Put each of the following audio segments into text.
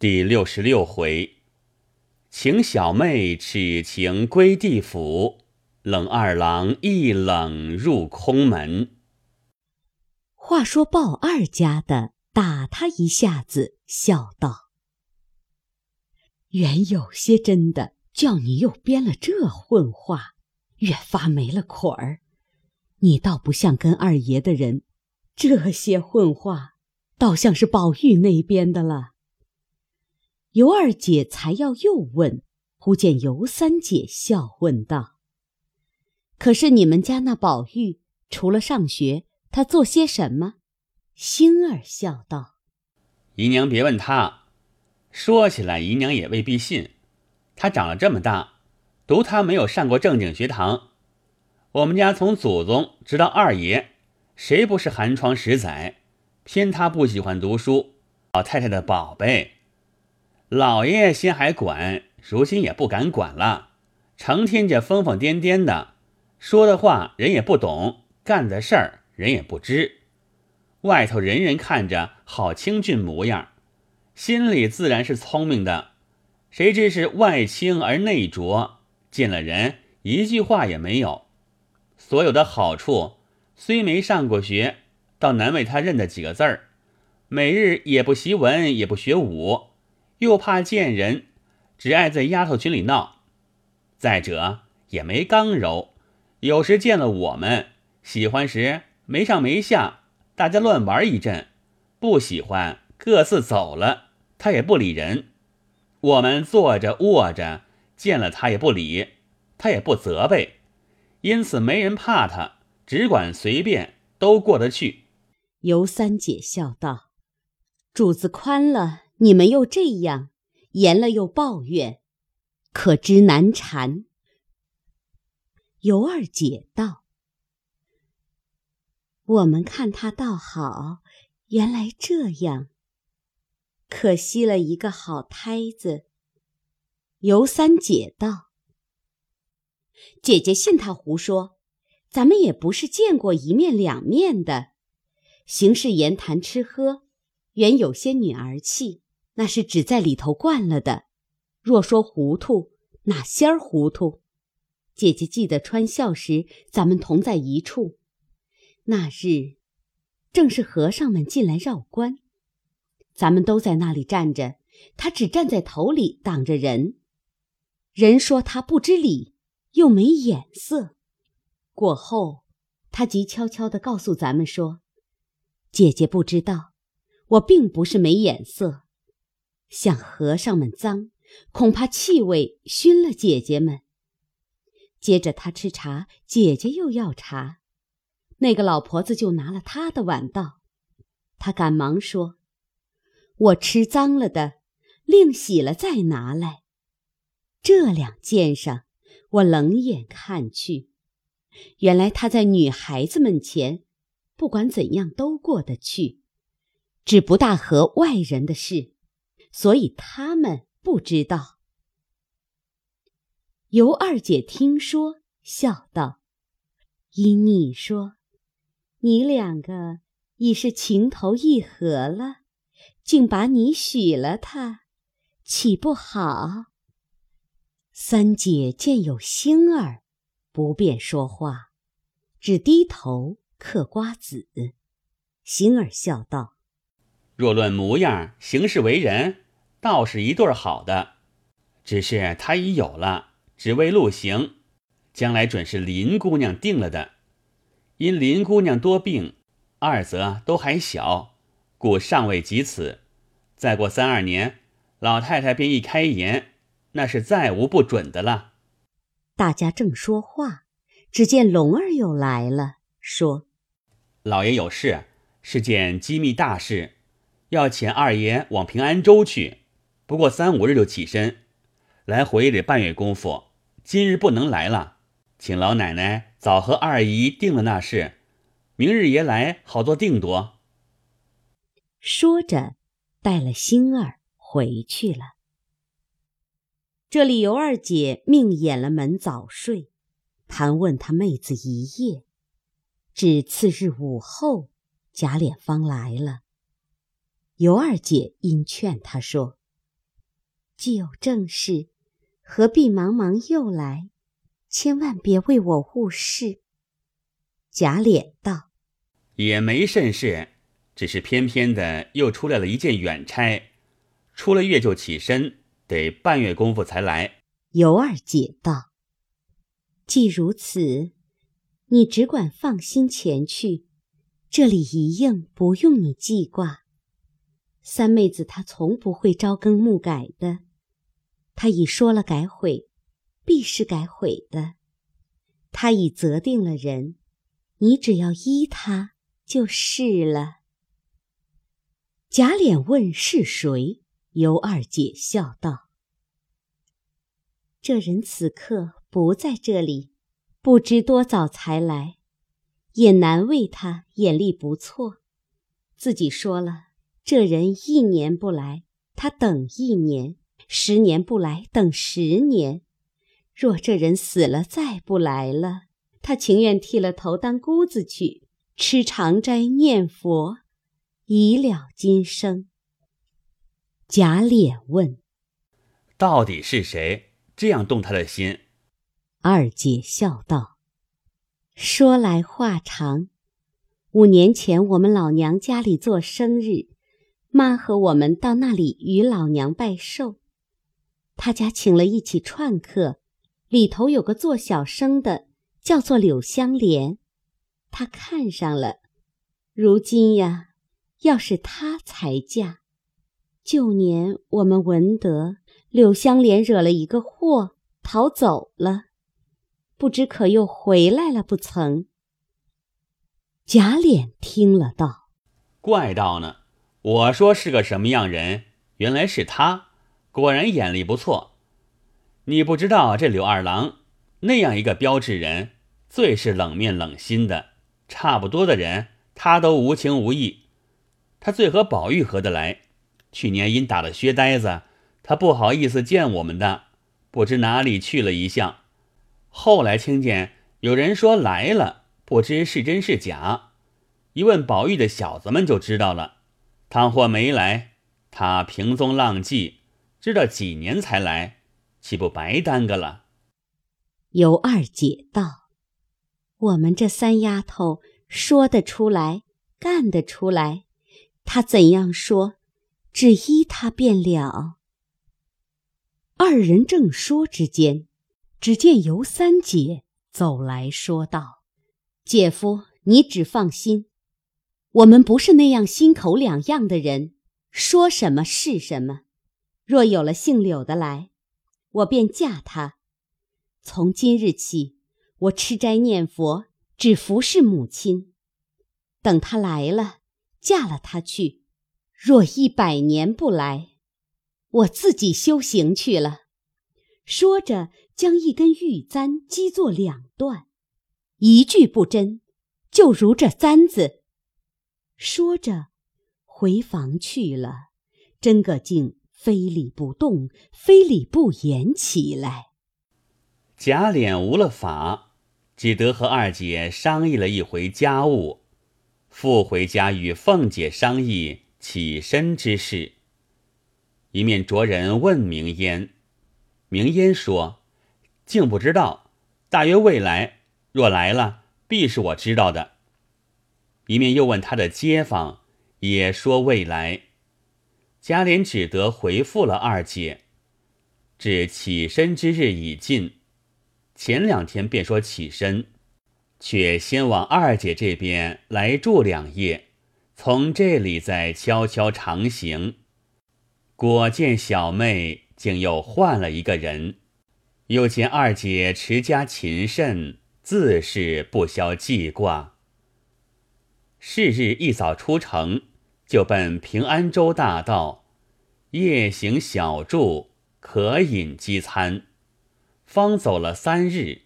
第六十六回，请小妹此情归地府，冷二郎一冷入空门。话说鲍二家的打他一下子，笑道：“原有些真的，叫你又编了这混话，越发没了捆儿。你倒不像跟二爷的人，这些混话，倒像是宝玉那边的了。”尤二姐才要又问，忽见尤三姐笑问道：“可是你们家那宝玉，除了上学，他做些什么？”星儿笑道：“姨娘别问他，说起来姨娘也未必信。他长了这么大，独他没有上过正经学堂。我们家从祖宗直到二爷，谁不是寒窗十载？偏他不喜欢读书，老太太的宝贝。”老爷先还管，如今也不敢管了，成天这疯疯癫癫的，说的话人也不懂，干的事儿人也不知。外头人人看着好清俊模样，心里自然是聪明的，谁知是外清而内浊，见了人一句话也没有。所有的好处虽没上过学，倒难为他认得几个字儿，每日也不习文，也不学武。又怕见人，只爱在丫头群里闹。再者也没刚柔，有时见了我们，喜欢时没上没下，大家乱玩一阵；不喜欢各自走了，他也不理人。我们坐着卧着，见了他也不理，他也不责备，因此没人怕他，只管随便，都过得去。尤三姐笑道：“主子宽了。”你们又这样，严了又抱怨，可知难缠。尤二姐道：“我们看他倒好，原来这样，可惜了一个好胎子。”尤三姐道：“姐姐信他胡说，咱们也不是见过一面两面的，行事言谈吃喝，原有些女儿气。”那是只在里头惯了的。若说糊涂，哪仙儿糊涂？姐姐记得穿孝时，咱们同在一处。那日，正是和尚们进来绕关，咱们都在那里站着，他只站在头里挡着人。人说他不知礼，又没眼色。过后，他即悄悄地告诉咱们说：“姐姐不知道，我并不是没眼色。”像和尚们脏，恐怕气味熏了姐姐们。接着他吃茶，姐姐又要茶，那个老婆子就拿了他的碗道，他赶忙说：“我吃脏了的，另洗了再拿来。”这两件上，我冷眼看去，原来他在女孩子们前，不管怎样都过得去，只不大合外人的事。所以他们不知道。尤二姐听说，笑道：“依你说，你两个已是情投意合了，竟把你许了他，岂不好？”三姐见有星儿，不便说话，只低头嗑瓜子。星儿笑道。若论模样、行事为人，倒是一对好的。只是他已有了，只为路行，将来准是林姑娘定了的。因林姑娘多病，二则都还小，故尚未及此。再过三二年，老太太便一开言，那是再无不准的了。大家正说话，只见龙儿又来了，说：“老爷有事，是件机密大事。”要遣二爷往平安州去，不过三五日就起身，来回也得半月功夫。今日不能来了，请老奶奶早和二姨定了那事，明日爷来好做定夺。说着，带了星儿回去了。这里尤二姐命掩了门早睡，盘问他妹子一夜，至次日午后，贾琏方来了。尤二姐因劝他说：“既有正事，何必忙忙又来？千万别为我误事。贾琏道：“也没甚事，只是偏偏的又出来了一件远差，出了月就起身，得半月功夫才来。”尤二姐道：“既如此，你只管放心前去，这里一应不用你记挂。三妹子她从不会朝更暮改的，她已说了改悔。”必是改悔的，她已择定了人，你只要依她就是了。贾琏问是谁，尤二姐笑道：“这人此刻不在这里，不知多早才来，也难为他眼力不错。自己说了，这人一年不来，他等一年；十年不来，等十年。”若这人死了再不来了，他情愿剃了头当姑子去，吃长斋念佛，以了今生。贾琏问：“到底是谁这样动他的心？”二姐笑道：“说来话长。五年前我们老娘家里做生日，妈和我们到那里与老娘拜寿，他家请了一起串客。”里头有个做小生的，叫做柳香莲，他看上了。如今呀，要是他才嫁。旧年我们闻得柳香莲惹了一个祸，逃走了，不知可又回来了不曾？贾琏听了道：“怪道呢！我说是个什么样人，原来是他，果然眼力不错。”你不知道这柳二郎那样一个标致人，最是冷面冷心的。差不多的人，他都无情无义。他最和宝玉合得来。去年因打了薛呆子，他不好意思见我们的，不知哪里去了一向。后来听见有人说来了，不知是真是假。一问宝玉的小子们就知道了。倘或没来，他平踪浪迹，知道几年才来。岂不白耽搁了？尤二姐道：“我们这三丫头说得出来，干得出来，她怎样说，只依她便了。”二人正说之间，只见尤三姐走来说道：“姐夫，你只放心，我们不是那样心口两样的人，说什么是什么。若有了姓柳的来。”我便嫁他。从今日起，我吃斋念佛，只服侍母亲。等他来了，嫁了他去。若一百年不来，我自己修行去了。说着，将一根玉簪击作两段，一句不真，就如这簪子。说着，回房去了。真个竟。非礼不动，非礼不言起来。贾琏无了法，只得和二姐商议了一回家务，复回家与凤姐商议起身之事。一面着人问明烟，明烟说：“竟不知道，大约未来，若来了，必是我知道的。”一面又问他的街坊，也说未来。贾琏只得回复了二姐，至起身之日已近，前两天便说起身，却先往二姐这边来住两夜，从这里再悄悄长行。果见小妹竟又换了一个人，又见二姐持家勤慎，自是不消记挂。是日一早出城。就奔平安州大道，夜行小住，可饮饥餐。方走了三日，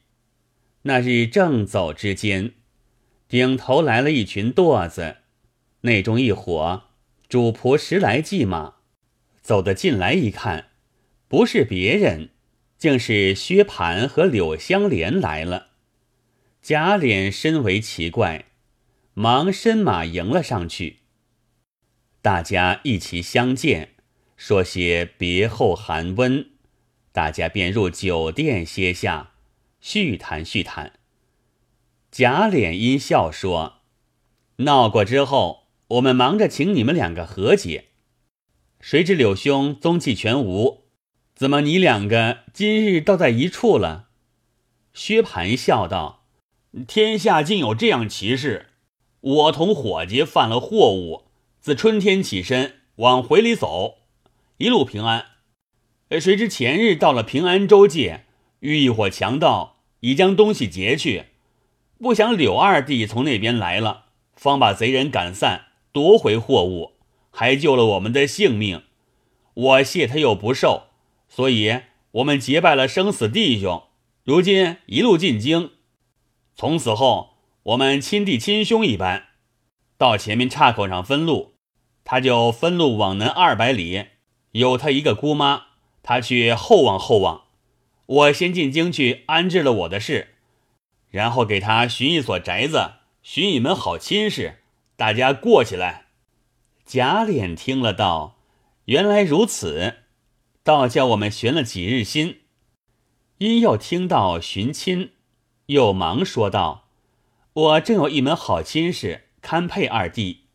那日正走之间，顶头来了一群垛子，内中一伙主仆十来骑马，走得进来一看，不是别人，竟是薛蟠和柳香莲来了。贾琏深为奇怪，忙伸马迎了上去。大家一齐相见，说些别后寒温，大家便入酒店歇下，叙谈叙谈。贾琏因笑说：“闹过之后，我们忙着请你们两个和解，谁知柳兄踪迹全无，怎么你两个今日倒在一处了？”薛蟠笑道：“天下竟有这样奇事！我同伙计犯了货物，自春天起身往回里走，一路平安。谁知前日到了平安州界，遇一伙强盗，已将东西劫去。不想柳二弟从那边来了，方把贼人赶散，夺回货物，还救了我们的性命。我谢他又不受，所以我们结拜了生死弟兄。”如今一路进京，从此后我们亲弟亲兄一般。到前面岔口上分路，他就分路往南二百里，有他一个姑妈，他去后望后望。我先进京去安置了我的事，然后给他寻一所宅子，寻一门好亲事，大家过起来。贾琏听了道：“原来如此，倒叫我们悬了几日心。”因又听到寻亲，又忙说道：“我正有一门好亲事，堪配二弟。”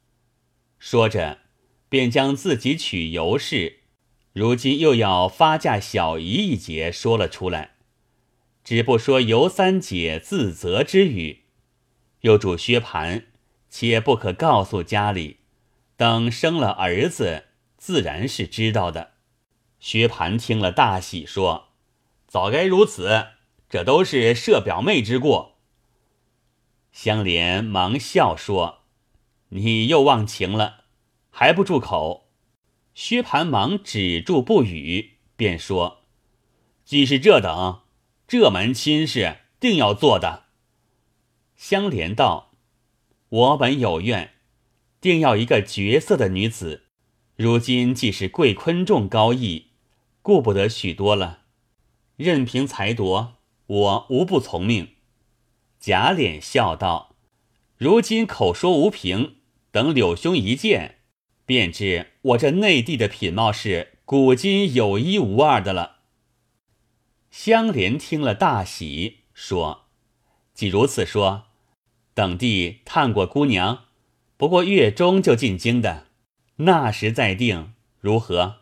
说着，便将自己娶尤氏，如今又要发嫁小姨一节说了出来，只不说尤三姐自责之语，又嘱薛蟠，且不可告诉家里，等生了儿子，自然是知道的。薛蟠听了大喜，说。早该如此，这都是舍表妹之过。香莲忙笑说：“你又忘情了，还不住口？”薛蟠忙止住不语，便说：“既是这等，这门亲事定要做的。”香莲道：“我本有愿，定要一个绝色的女子。如今既是贵坤重高义，顾不得许多了。”任凭裁夺，我无不从命。贾琏笑道：“如今口说无凭，等柳兄一见，便知我这内地的品貌是古今有一无二的了。”香莲听了大喜，说：“既如此说，等弟探过姑娘，不过月中就进京的，那时再定如何？”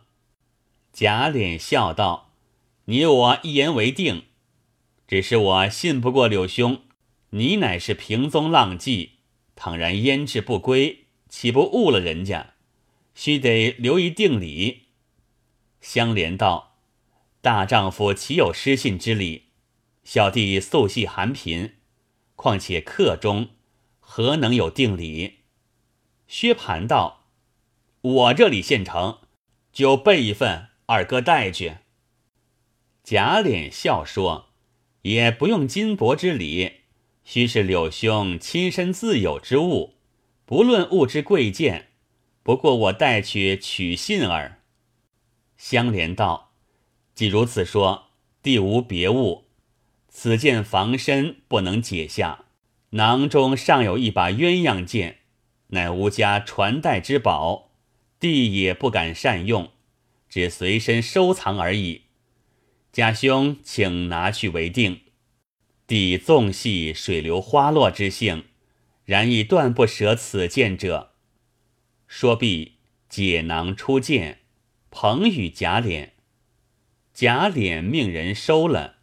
贾琏笑道。你我一言为定，只是我信不过柳兄。你乃是平宗浪迹，倘然焉至不归，岂不误了人家？须得留一定礼。香莲道：“大丈夫岂有失信之理？小弟素系寒贫，况且客中何能有定礼？”薛蟠道：“我这里现成，就备一份，二哥带去。”贾琏笑说：“也不用金帛之礼，须是柳兄亲身自有之物，不论物之贵贱，不过我带去取信耳。”香莲道：“既如此说，弟无别物，此剑防身不能解下，囊中尚有一把鸳鸯剑，乃吾家传代之宝，弟也不敢善用，只随身收藏而已。”家兄，请拿去为定。抵纵系水流花落之性，然亦断不舍此剑者。说毕，解囊出剑，捧与贾琏。贾琏命人收了。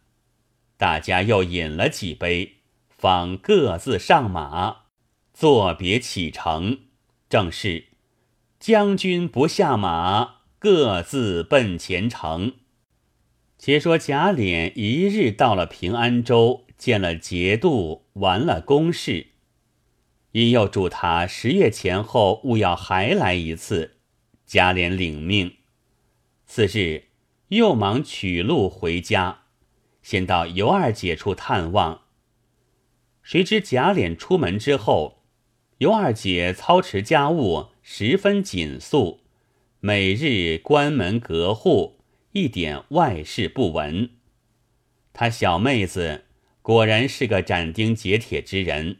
大家又饮了几杯，方各自上马，作别启程。正是将军不下马，各自奔前程。且说贾琏一日到了平安州，见了节度，完了公事，因又嘱他十月前后勿要还来一次。贾琏领命。次日又忙取路回家，先到尤二姐处探望。谁知贾琏出门之后，尤二姐操持家务十分紧肃，每日关门隔户。一点外事不闻，他小妹子果然是个斩钉截铁之人，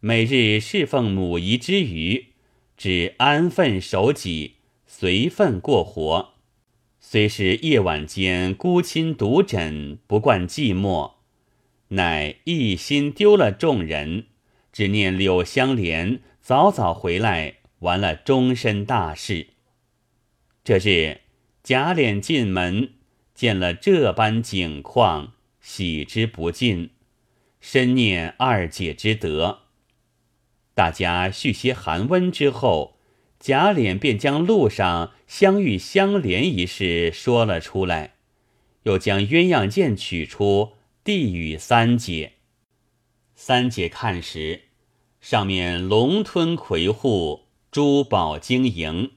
每日侍奉母仪之余，只安分守己，随分过活，虽是夜晚间孤衾独枕，不惯寂寞，乃一心丢了众人，只念柳香莲早早回来，完了终身大事。这日贾琏进门，见了这般景况，喜之不尽，深念二姐之德。大家叙些寒温之后。贾琏便将路上相遇相连一事说了出来，又将鸳鸯剑取出，递与三姐。三姐看时，上面龙吞魁护，珠宝晶莹，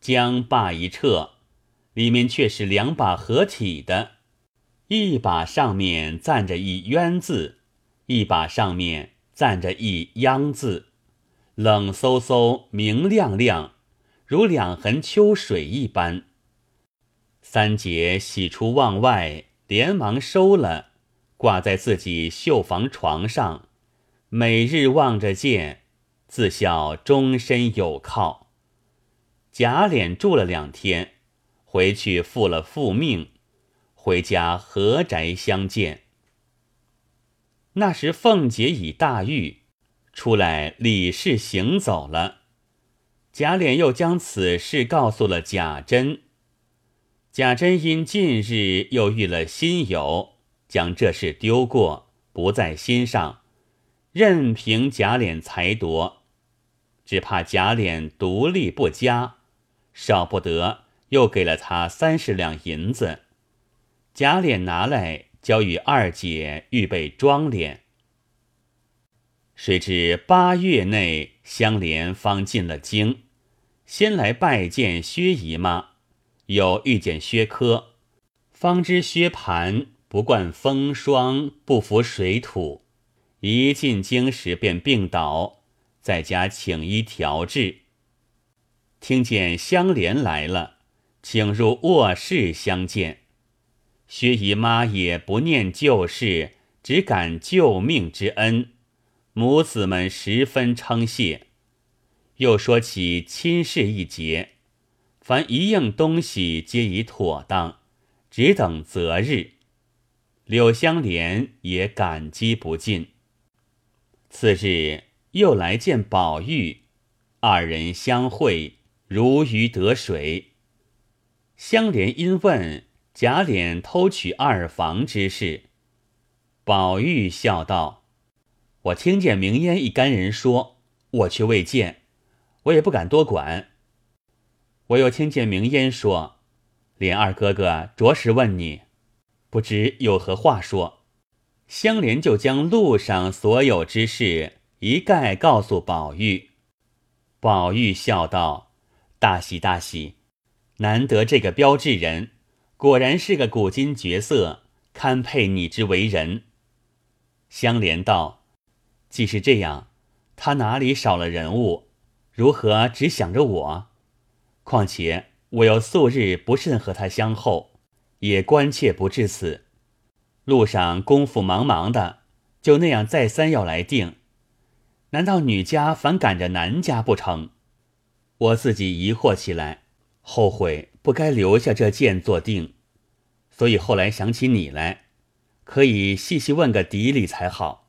将把一撤，里面却是两把合体的，一把上面赞着一冤字，一把上面赞着一央字。冷飕飕，明亮亮，如两痕秋水一般。三姐喜出望外，连忙收了，挂在自己绣房床上，每日望着见，自笑终身有靠。贾琏住了两天，回去复了复命，回家何宅相见。那时凤姐已大愈。出来理事行走了，贾琏又将此事告诉了贾珍。贾珍因近日又遇了新友，将这事丢过，不在心上，任凭贾琏裁夺，只怕贾琏独立不佳，少不得又给了他三十两银子。贾琏拿来交与二姐预备妆脸。谁知八月内，香莲方进了京，先来拜见薛姨妈，又遇见薛科，方知薛蟠不惯风霜，不服水土，一进京时便病倒，在家请医调治。听见香莲来了，请入卧室相见。薛姨妈也不念旧事，只感救命之恩。母子们十分称谢，又说起亲事一节，凡一应东西皆已妥当，只等择日。柳香莲也感激不尽。次日又来见宝玉，二人相会如鱼得水。香莲因问贾琏偷取二房之事，宝玉笑道。我听见明烟一干人说，我却未见，我也不敢多管。我又听见明烟说，莲二哥哥着实问你，不知有何话说。香莲就将路上所有之事一概告诉宝玉。宝玉笑道：“大喜大喜，难得这个标志人，果然是个古今绝色，堪配你之为人。”香莲道。既是这样，他哪里少了人物？如何只想着我？况且我又素日不甚和他相厚，也关切不至此。路上功夫忙忙的，就那样再三要来定，难道女家反赶着男家不成？我自己疑惑起来，后悔不该留下这剑做定，所以后来想起你来，可以细细问个底里才好。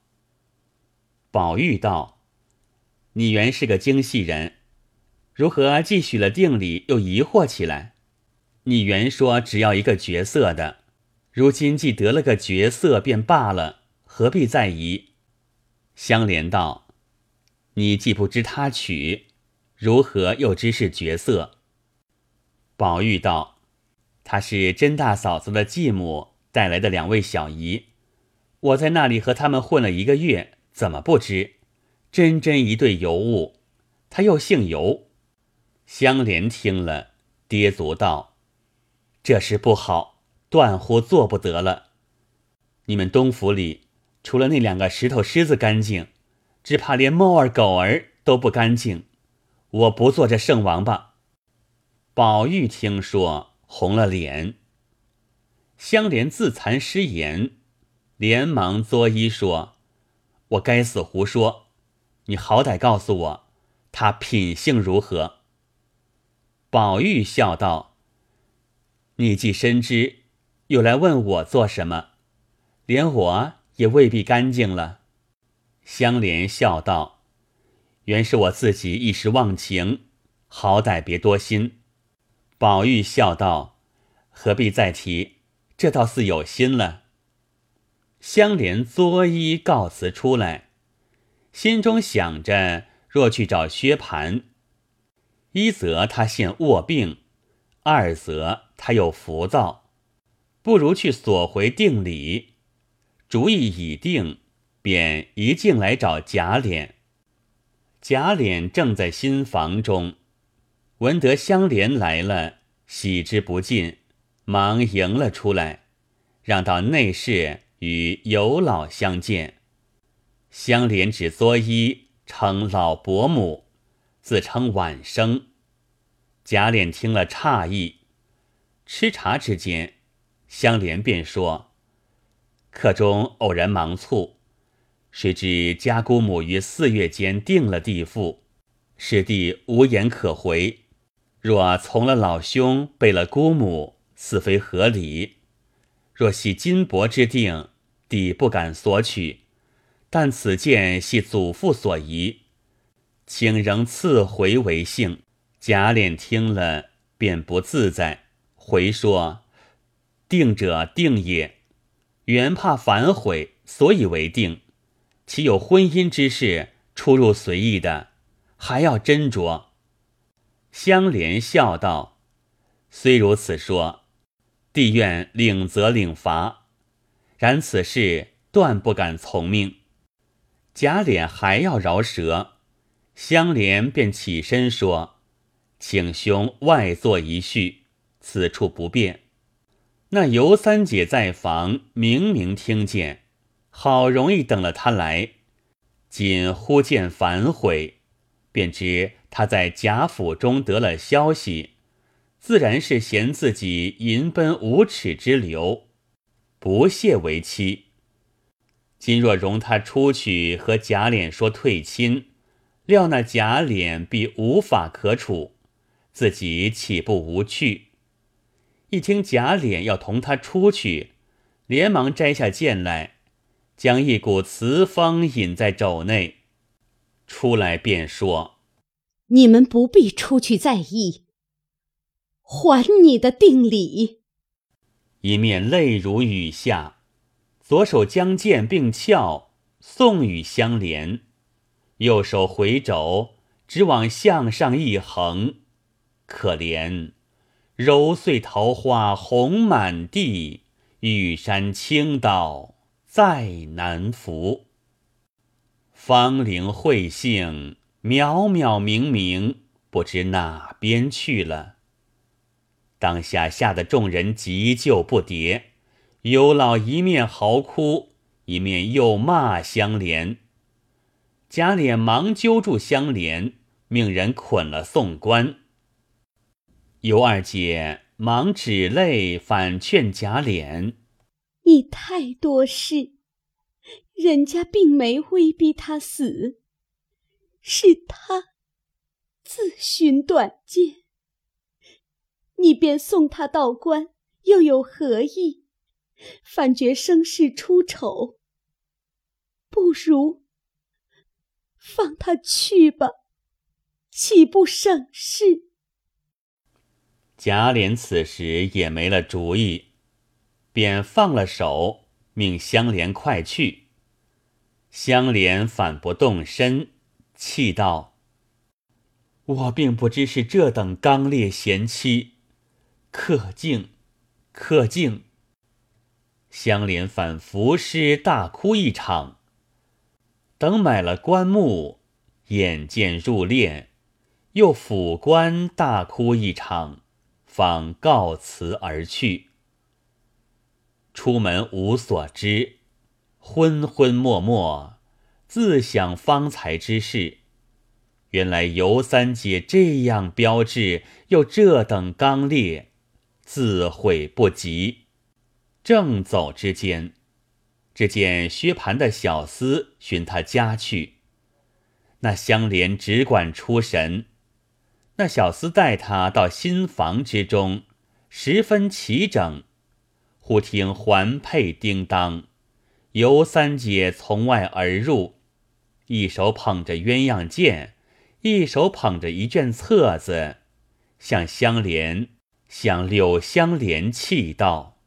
宝玉道：“你原是个精细人，如何既许了定礼，又疑惑起来？你原说只要一个角色的，如今既得了个角色，便罢了，何必再疑？”香莲道：“你既不知他娶，如何又知是角色？”宝玉道：“他是甄大嫂子的继母带来的两位小姨，我在那里和他们混了一个月。”怎么不知？真真一对尤物，他又姓尤。香莲听了，跌足道：“这事不好，断乎做不得了。你们东府里，除了那两个石头狮子干净，只怕连猫儿狗儿都不干净。我不做这圣王八。”宝玉听说，红了脸。香莲自惭失言，连忙作揖说。我该死胡说！你好歹告诉我，他品性如何？宝玉笑道：“你既深知，又来问我做什么？连我也未必干净了。”香莲笑道：“原是我自己一时忘情，好歹别多心。”宝玉笑道：“何必再提？这倒似有心了。”香莲作揖告辞出来，心中想着：若去找薛蟠，一则他现卧病，二则他又浮躁，不如去索回定礼。主意已定，便一径来找贾琏。贾琏正在新房中，闻得香莲来了，喜之不尽，忙迎了出来，让到内室。与尤老相见，香莲只作揖称老伯母，自称晚生。贾琏听了诧异。吃茶之间，香莲便说：“客中偶然忙促，谁知家姑母于四月间定了地父，师弟无言可回。若从了老兄，背了姑母，似非合理。若系金帛之定。”弟不敢索取，但此件系祖父所遗，请仍赐回为幸。贾琏听了，便不自在，回说：“定者定也，原怕反悔，所以为定。岂有婚姻之事出入随意的？还要斟酌。”香莲笑道：“虽如此说，弟愿领责领罚。”然此事断不敢从命，贾琏还要饶舌，香莲便起身说：“请兄外坐一叙，此处不便。”那尤三姐在房，明明听见，好容易等了他来，仅忽见反悔，便知他在贾府中得了消息，自然是嫌自己淫奔无耻之流。不屑为妻。今若容他出去和贾琏说退亲，料那贾琏必无法可处，自己岂不无趣？一听贾琏要同他出去，连忙摘下剑来，将一股雌风引在肘内，出来便说：“你们不必出去在意，还你的定礼。”一面泪如雨下，左手将剑并鞘送与相连，右手回肘只往向上一横，可怜揉碎桃花红满地，玉山倾倒再难扶。芳龄慧性渺渺冥冥，不知哪边去了。当下吓得众人急救不迭，尤老一面嚎哭，一面又骂香莲。贾琏忙揪住香莲，命人捆了送官。尤二姐忙止泪，反劝贾琏：“你太多事，人家并没威逼他死，是他自寻短见。”你便送他到官，又有何意？反觉生事出丑。不如放他去吧，岂不省事？贾琏此时也没了主意，便放了手，命香莲快去。香莲反不动身，气道：“我并不知是这等刚烈贤妻。”客敬，客敬。香莲反伏尸大哭一场。等买了棺木，眼见入殓，又抚棺大哭一场，方告辞而去。出门无所知，昏昏默默，自想方才之事。原来尤三姐这样标致，又这等刚烈。自悔不及，正走之间，只见薛蟠的小厮寻他家去。那香莲只管出神，那小厮带他到新房之中，十分齐整。忽听环佩叮当，尤三姐从外而入，一手捧着鸳鸯剑，一手捧着一卷册子，向香莲、向柳香莲泣道：“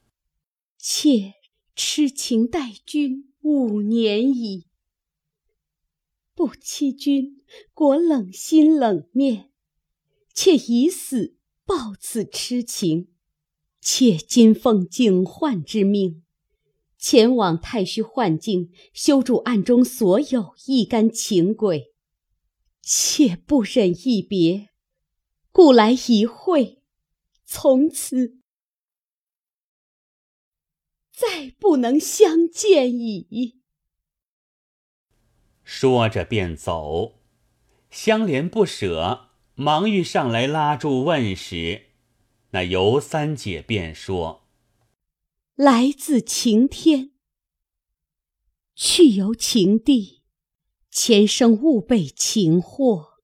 妾痴情待君五年矣，不欺君果冷心冷面，妾以死报此痴情。”妾今奉警幻之命，前往太虚幻境，修筑暗中所有一干情鬼。且不忍一别，故来一会，从此再不能相见矣。说着便走，香莲不舍，忙欲上来拉住问时。那尤三姐便说：“来自晴天，去由晴地，前生勿被情惑，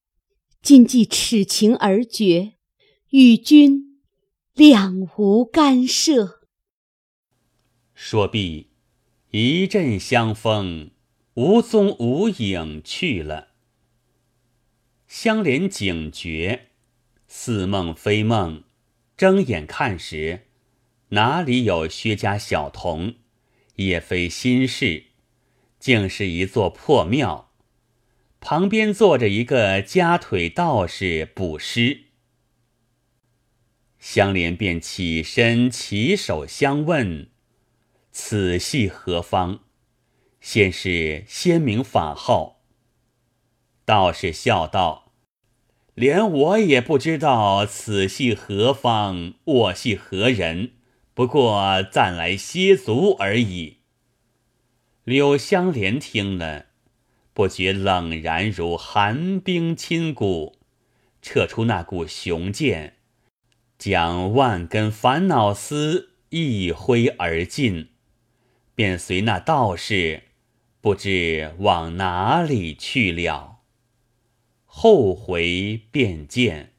今既此情而绝，与君两无干涉。”说毕，一阵香风，无踪无影去了。香莲警觉，似梦非梦。睁眼看时，哪里有薛家小童？也非新事，竟是一座破庙。旁边坐着一个夹腿道士补尸。香莲便起身起手相问：“此系何方？”先是先名法号。道士笑道。连我也不知道此系何方，我系何人，不过暂来歇足而已。柳香莲听了，不觉冷然如寒冰侵骨，撤出那股雄剑，将万根烦恼丝一挥而尽，便随那道士不知往哪里去了。后回便见。